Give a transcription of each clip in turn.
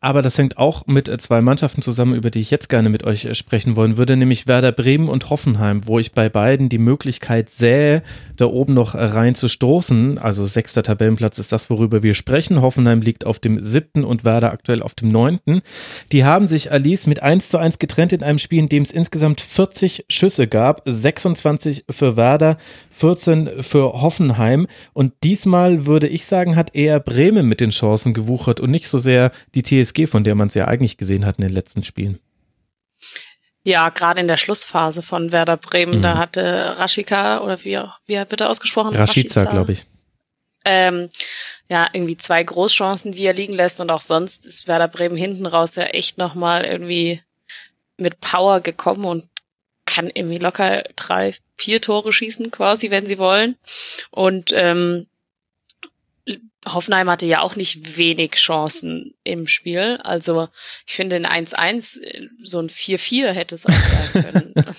Aber das hängt auch mit äh, zwei Mannschaften zusammen, über die ich jetzt gerne mit euch äh, sprechen wollen würde, nämlich Werder Bremen und Hoffenheim, wo ich bei beiden die Möglichkeit sähe, da oben noch äh, rein zu stoßen. Also sechster Tabellenplatz ist das, worüber wir sprechen. Hoffenheim liegt auf dem siebten und Werder aktuell auf dem neunten. Die haben sich Alice mit 1 zu 1 getrennt in einem Spiel, in dem es insgesamt 40 Schüsse gab, 26 für Werder, 14 für Hoffenheim. Und diesmal würde ich sagen, hat eher Bremen mit den Chancen gewuchert und nicht so sehr die TSG TSG, von der man es ja eigentlich gesehen hat in den letzten Spielen. Ja, gerade in der Schlussphase von Werder Bremen, mhm. da hatte Raschika, oder wie, wie wird er ausgesprochen? Rashica, glaube ich. Ähm, ja, irgendwie zwei Großchancen, die er liegen lässt und auch sonst ist Werder Bremen hinten raus ja echt nochmal irgendwie mit Power gekommen und kann irgendwie locker drei, vier Tore schießen quasi, wenn sie wollen. Und ähm, Hoffenheim hatte ja auch nicht wenig Chancen im Spiel. Also ich finde in 1-1 so ein 4-4 hätte es auch sein können.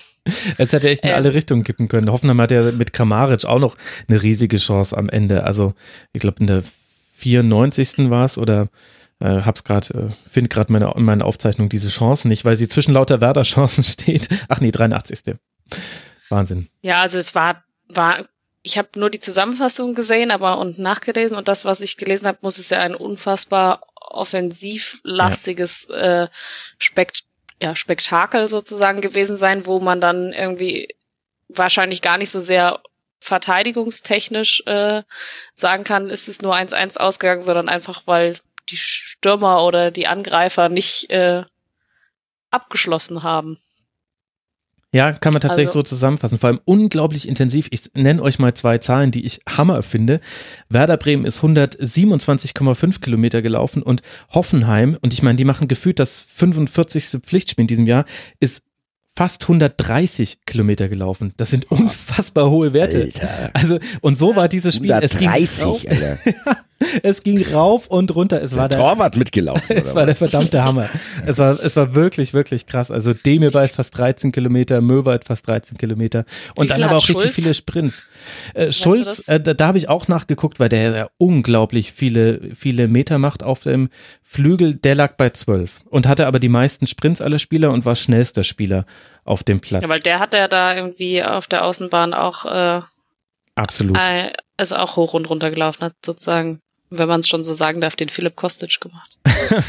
Es hätte echt in ähm, alle Richtungen kippen können. Hoffenheim hat ja mit Kramaric auch noch eine riesige Chance am Ende. Also ich glaube in der 94. war es oder äh, hab's gerade, äh, finde gerade meine, in meiner Aufzeichnung diese Chancen nicht, weil sie zwischen lauter Werder-Chancen steht. Ach nee, 83. Wahnsinn. Ja, also es war, war ich habe nur die Zusammenfassung gesehen, aber und nachgelesen und das, was ich gelesen habe, muss es ja ein unfassbar offensivlastiges ja. äh, Spekt ja, Spektakel sozusagen gewesen sein, wo man dann irgendwie wahrscheinlich gar nicht so sehr verteidigungstechnisch äh, sagen kann, ist es nur 1-1 ausgegangen, sondern einfach, weil die Stürmer oder die Angreifer nicht äh, abgeschlossen haben. Ja, kann man tatsächlich also. so zusammenfassen. Vor allem unglaublich intensiv. Ich nenne euch mal zwei Zahlen, die ich Hammer finde. Werder Bremen ist 127,5 Kilometer gelaufen und Hoffenheim, und ich meine, die machen gefühlt das 45. Pflichtspiel in diesem Jahr, ist fast 130 Kilometer gelaufen. Das sind unfassbar hohe Werte. Alter. Also, und so war dieses Spiel. 130, es ging Alter. es ging rauf und runter. Es der war der Torwart mitgelaufen. es war der verdammte Hammer. es war, es war wirklich, wirklich krass. Also Demirbeit fast 13 Kilometer, Möwald fast 13 Kilometer und dann aber auch Schulz? richtig viele Sprints. Äh, Schulz, äh, da, da habe ich auch nachgeguckt, weil der ja unglaublich viele, viele Meter macht auf dem Flügel. Der lag bei 12 und hatte aber die meisten Sprints aller Spieler und war schnellster Spieler auf dem Platz. Ja, weil der hat ja da irgendwie auf der Außenbahn auch äh, Absolut. Äh, also auch hoch und runter gelaufen hat, sozusagen wenn man es schon so sagen darf, den Philipp Kostic gemacht.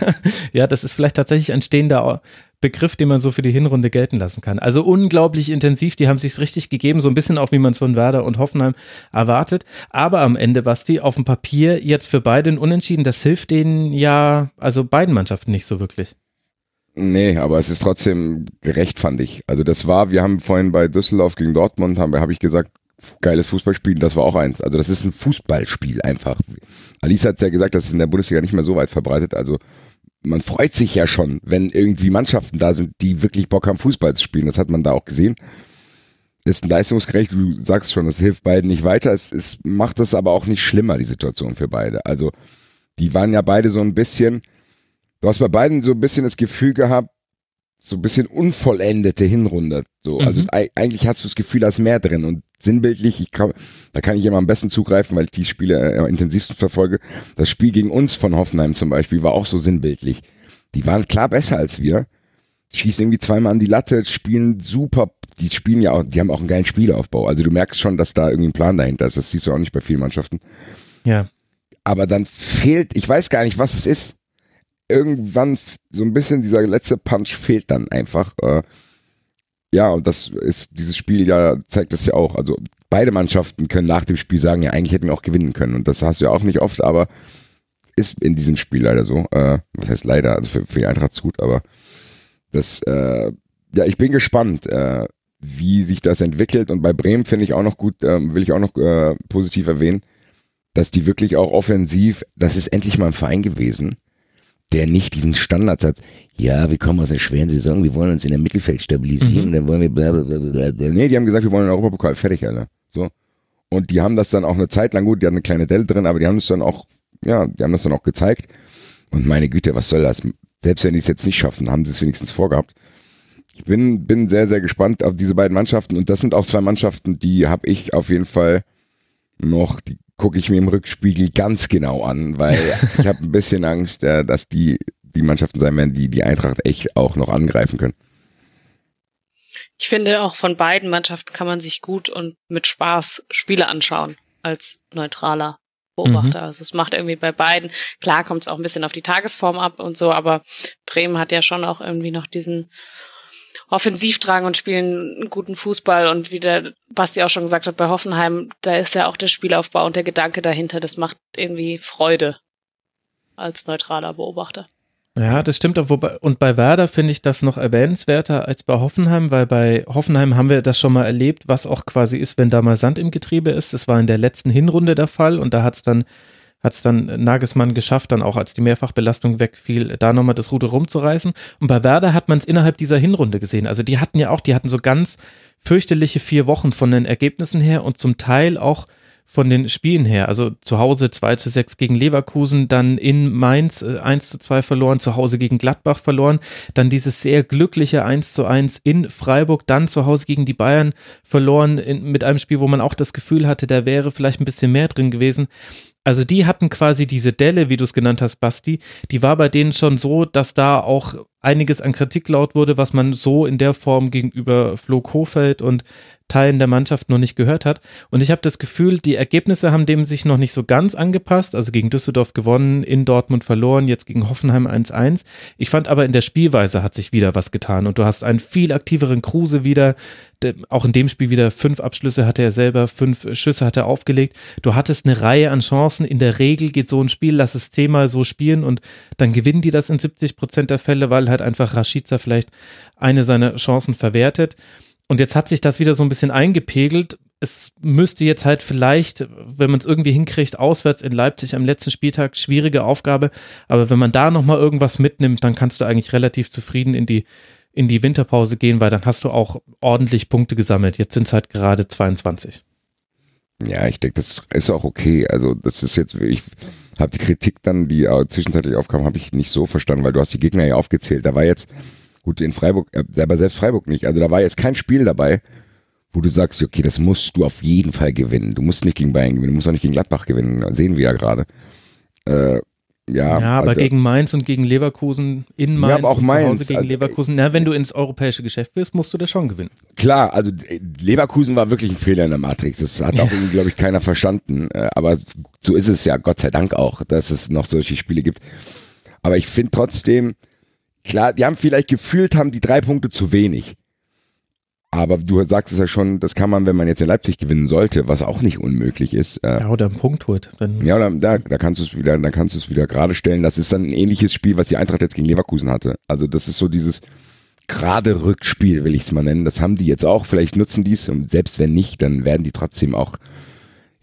ja, das ist vielleicht tatsächlich ein stehender Begriff, den man so für die Hinrunde gelten lassen kann. Also unglaublich intensiv, die haben sich's richtig gegeben, so ein bisschen auch wie man es von Werder und Hoffenheim erwartet. Aber am Ende, Basti, auf dem Papier jetzt für beide ein Unentschieden, das hilft denen ja, also beiden Mannschaften nicht so wirklich. Nee, aber es ist trotzdem gerecht, fand ich. Also das war, wir haben vorhin bei Düsseldorf gegen Dortmund, haben, habe ich gesagt, geiles Fußballspiel, das war auch eins. Also das ist ein Fußballspiel einfach. Alice hat ja gesagt, das ist in der Bundesliga nicht mehr so weit verbreitet. Also man freut sich ja schon, wenn irgendwie Mannschaften da sind, die wirklich Bock haben, Fußball zu spielen. Das hat man da auch gesehen. Ist ein leistungsgerecht, du sagst schon, das hilft beiden nicht weiter. Es, es macht es aber auch nicht schlimmer, die Situation für beide. Also die waren ja beide so ein bisschen, du hast bei beiden so ein bisschen das Gefühl gehabt, so ein bisschen unvollendete Hinrunde. So, also mhm. eigentlich hast du das Gefühl, da ist mehr drin und sinnbildlich, ich kann, da kann ich immer am besten zugreifen, weil ich die Spiele äh, am intensivsten verfolge. Das Spiel gegen uns von Hoffenheim zum Beispiel war auch so sinnbildlich. Die waren klar besser als wir. Schießen irgendwie zweimal an die Latte, spielen super, die spielen ja auch, die haben auch einen geilen Spielaufbau. Also du merkst schon, dass da irgendwie ein Plan dahinter ist. Das siehst du auch nicht bei vielen Mannschaften. Ja. Aber dann fehlt, ich weiß gar nicht, was es ist. irgendwann so ein bisschen dieser letzte Punch fehlt dann einfach. Äh, ja, und das ist, dieses Spiel ja, zeigt das ja auch. Also beide Mannschaften können nach dem Spiel sagen, ja, eigentlich hätten wir auch gewinnen können. Und das hast du ja auch nicht oft, aber ist in diesem Spiel leider so. Äh, was heißt leider, also für, für die Eintracht gut, aber das, äh, ja, ich bin gespannt, äh, wie sich das entwickelt. Und bei Bremen finde ich auch noch gut, äh, will ich auch noch äh, positiv erwähnen, dass die wirklich auch offensiv, das ist endlich mal ein Verein gewesen, der nicht diesen Standards hat, ja, wir kommen aus einer schweren Saison, wir wollen uns in der Mittelfeld stabilisieren, mhm. dann wollen wir bla bla bla bla. Nee, die haben gesagt, wir wollen den Europapokal, fertig, Alter. So. Und die haben das dann auch eine Zeit lang, gut, die hatten eine kleine Delle drin, aber die haben das dann auch, ja, die haben das dann auch gezeigt. Und meine Güte, was soll das? Selbst wenn die es jetzt nicht schaffen, haben sie es wenigstens vorgehabt. Ich bin, bin sehr, sehr gespannt auf diese beiden Mannschaften und das sind auch zwei Mannschaften, die habe ich auf jeden Fall noch, die gucke ich mir im Rückspiegel ganz genau an, weil ich habe ein bisschen Angst, äh, dass die die Mannschaften sein werden, die die Eintracht echt auch noch angreifen können. Ich finde auch von beiden Mannschaften kann man sich gut und mit Spaß Spiele anschauen als neutraler Beobachter. Mhm. Also es macht irgendwie bei beiden, klar kommt es auch ein bisschen auf die Tagesform ab und so, aber Bremen hat ja schon auch irgendwie noch diesen offensiv tragen und spielen guten Fußball. Und wie der Basti auch schon gesagt hat, bei Hoffenheim, da ist ja auch der Spielaufbau und der Gedanke dahinter, das macht irgendwie Freude als neutraler Beobachter. Ja, das stimmt. Und bei Werder finde ich das noch erwähnenswerter als bei Hoffenheim, weil bei Hoffenheim haben wir das schon mal erlebt, was auch quasi ist, wenn da mal Sand im Getriebe ist. Das war in der letzten Hinrunde der Fall und da hat es dann hat es dann Nagelsmann geschafft, dann auch als die Mehrfachbelastung wegfiel, da nochmal das Ruder rumzureißen. Und bei Werder hat man es innerhalb dieser Hinrunde gesehen. Also die hatten ja auch, die hatten so ganz fürchterliche vier Wochen von den Ergebnissen her und zum Teil auch von den Spielen her. Also zu Hause 2 zu 6 gegen Leverkusen, dann in Mainz 1 äh, zu 2 verloren, zu Hause gegen Gladbach verloren, dann dieses sehr glückliche 1 zu 1 in Freiburg, dann zu Hause gegen die Bayern verloren in, mit einem Spiel, wo man auch das Gefühl hatte, da wäre vielleicht ein bisschen mehr drin gewesen. Also die hatten quasi diese Delle, wie du es genannt hast, Basti, die war bei denen schon so, dass da auch einiges an Kritik laut wurde, was man so in der Form gegenüber Flo Kofeld und Teilen der Mannschaft noch nicht gehört hat. Und ich habe das Gefühl, die Ergebnisse haben dem sich noch nicht so ganz angepasst. Also gegen Düsseldorf gewonnen, in Dortmund verloren, jetzt gegen Hoffenheim 1-1. Ich fand aber in der Spielweise hat sich wieder was getan und du hast einen viel aktiveren Kruse wieder. Auch in dem Spiel wieder fünf Abschlüsse hatte er selber, fünf Schüsse hat er aufgelegt. Du hattest eine Reihe an Chancen. In der Regel geht so ein Spiel, lass es Thema so spielen und dann gewinnen die das in 70 Prozent der Fälle, weil halt einfach Rashica vielleicht eine seiner Chancen verwertet. Und jetzt hat sich das wieder so ein bisschen eingepegelt. Es müsste jetzt halt vielleicht, wenn man es irgendwie hinkriegt, auswärts in Leipzig am letzten Spieltag, schwierige Aufgabe. Aber wenn man da nochmal irgendwas mitnimmt, dann kannst du eigentlich relativ zufrieden in die, in die Winterpause gehen, weil dann hast du auch ordentlich Punkte gesammelt. Jetzt sind es halt gerade 22. Ja, ich denke, das ist auch okay. Also das ist jetzt, ich habe die Kritik dann, die zwischenzeitlich aufkam, habe ich nicht so verstanden, weil du hast die Gegner ja aufgezählt. Da war jetzt Gut, in Freiburg, äh, aber selbst Freiburg nicht. Also da war jetzt kein Spiel dabei, wo du sagst, okay, das musst du auf jeden Fall gewinnen. Du musst nicht gegen Bayern gewinnen, du musst auch nicht gegen Gladbach gewinnen. Das sehen wir ja gerade. Äh, ja, ja, aber also, gegen Mainz und gegen Leverkusen in Mainz ja, aber auch und Mainz, zu Hause gegen also, Leverkusen. Na, wenn du ins europäische Geschäft bist, musst du das schon gewinnen. Klar, also äh, Leverkusen war wirklich ein Fehler in der Matrix. Das hat auch, glaube ich, keiner verstanden. Äh, aber so ist es ja, Gott sei Dank auch, dass es noch solche Spiele gibt. Aber ich finde trotzdem, Klar, die haben vielleicht gefühlt, haben die drei Punkte zu wenig. Aber du sagst es ja schon, das kann man, wenn man jetzt in Leipzig gewinnen sollte, was auch nicht unmöglich ist. Äh, ja, oder einen Punkt holt. Dann ja, oder da, da kannst du es wieder, dann kannst du es wieder gerade stellen. Das ist dann ein ähnliches Spiel, was die Eintracht jetzt gegen Leverkusen hatte. Also das ist so dieses gerade Rückspiel, will ich es mal nennen. Das haben die jetzt auch. Vielleicht nutzen die es und selbst wenn nicht, dann werden die trotzdem auch,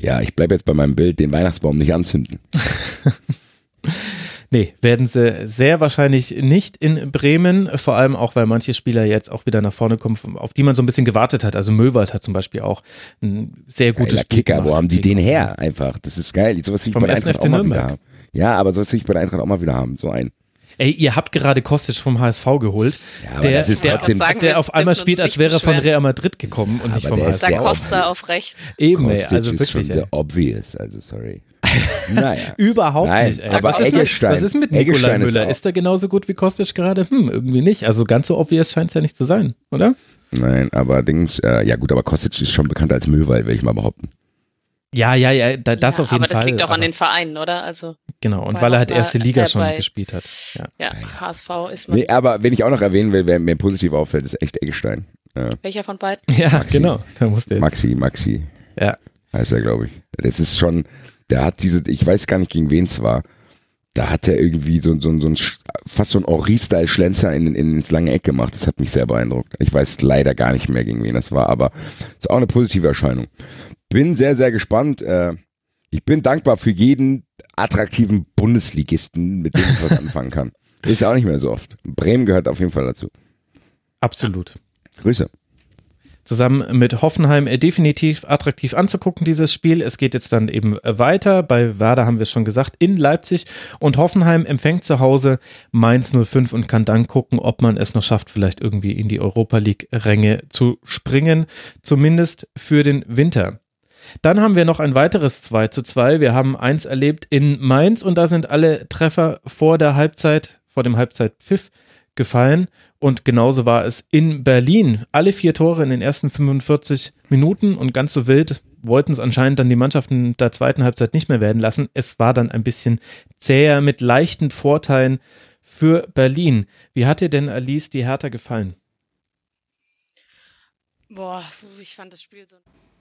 ja, ich bleibe jetzt bei meinem Bild, den Weihnachtsbaum nicht anzünden. Nee, werden sie sehr wahrscheinlich nicht in Bremen, vor allem auch, weil manche Spieler jetzt auch wieder nach vorne kommen, auf die man so ein bisschen gewartet hat. Also Möwald hat zum Beispiel auch ein sehr gutes Geiler Spiel Kicker, gemacht. wo haben die den her einfach? Das ist geil. Sowas will ich Vom bei der Eintracht auch mal wieder haben. Ja, aber sowas will ich bei der Eintracht auch mal wieder haben, so ein. Ey, ihr habt gerade Kostic vom HSV geholt. Ja, aber der, das ist der, trotzdem, sagen, der auf einmal spielt, als wäre er von Real Madrid gekommen und ja, nicht vom HSV. Da Costa auf rechts. Eben, ey, also wirklich. Ist schon sehr obvious, also sorry. Naja. Überhaupt Nein, nicht. Ey. Aber was, ist mit, was ist mit Nikolai Müller? Ist, ist er genauso gut wie Kostic gerade? Hm, irgendwie nicht. Also ganz so obvious scheint es ja nicht zu sein, oder? Nein, aber Dings, äh, ja gut, aber Kostic ist schon bekannt als Müllwald, will ich mal behaupten. Ja, ja, ja, da, das ja, auf jeden aber Fall. Aber das liegt auch an den Vereinen, oder? Also Genau, und weil er halt erste Liga äh, schon bei- gespielt hat. Ja. Ja, HSV ist man. Nee, aber wenn ich auch noch erwähnen will, wer mir positiv auffällt, ist echt Eggestein. Ja, Welcher von beiden? Ja, genau. Da musste. Maxi, Maxi Ja. heißt er, glaube ich. Das ist schon, der hat diese, ich weiß gar nicht, gegen wen es war. Da hat er irgendwie so, so, so ein, fast so ein Ori-Style-Schlenzer in, in, ins lange Eck gemacht. Das hat mich sehr beeindruckt. Ich weiß leider gar nicht mehr, gegen wen das war, aber ist auch eine positive Erscheinung. Bin sehr, sehr gespannt. Äh, ich bin dankbar für jeden attraktiven Bundesligisten, mit dem ich was anfangen kann. Ist ja auch nicht mehr so oft. Bremen gehört auf jeden Fall dazu. Absolut. Grüße. Zusammen mit Hoffenheim äh, definitiv attraktiv anzugucken, dieses Spiel. Es geht jetzt dann eben weiter. Bei Werder haben wir es schon gesagt, in Leipzig und Hoffenheim empfängt zu Hause Mainz 05 und kann dann gucken, ob man es noch schafft, vielleicht irgendwie in die Europa League-Ränge zu springen, zumindest für den Winter. Dann haben wir noch ein weiteres 2 zu 2. Wir haben eins erlebt in Mainz und da sind alle Treffer vor der Halbzeit, vor dem Halbzeitpfiff gefallen. Und genauso war es in Berlin. Alle vier Tore in den ersten 45 Minuten und ganz so wild wollten es anscheinend dann die Mannschaften der zweiten Halbzeit nicht mehr werden lassen. Es war dann ein bisschen zäher mit leichten Vorteilen für Berlin. Wie hat dir denn Alice die Hertha gefallen? Boah, ich fand das Spiel so.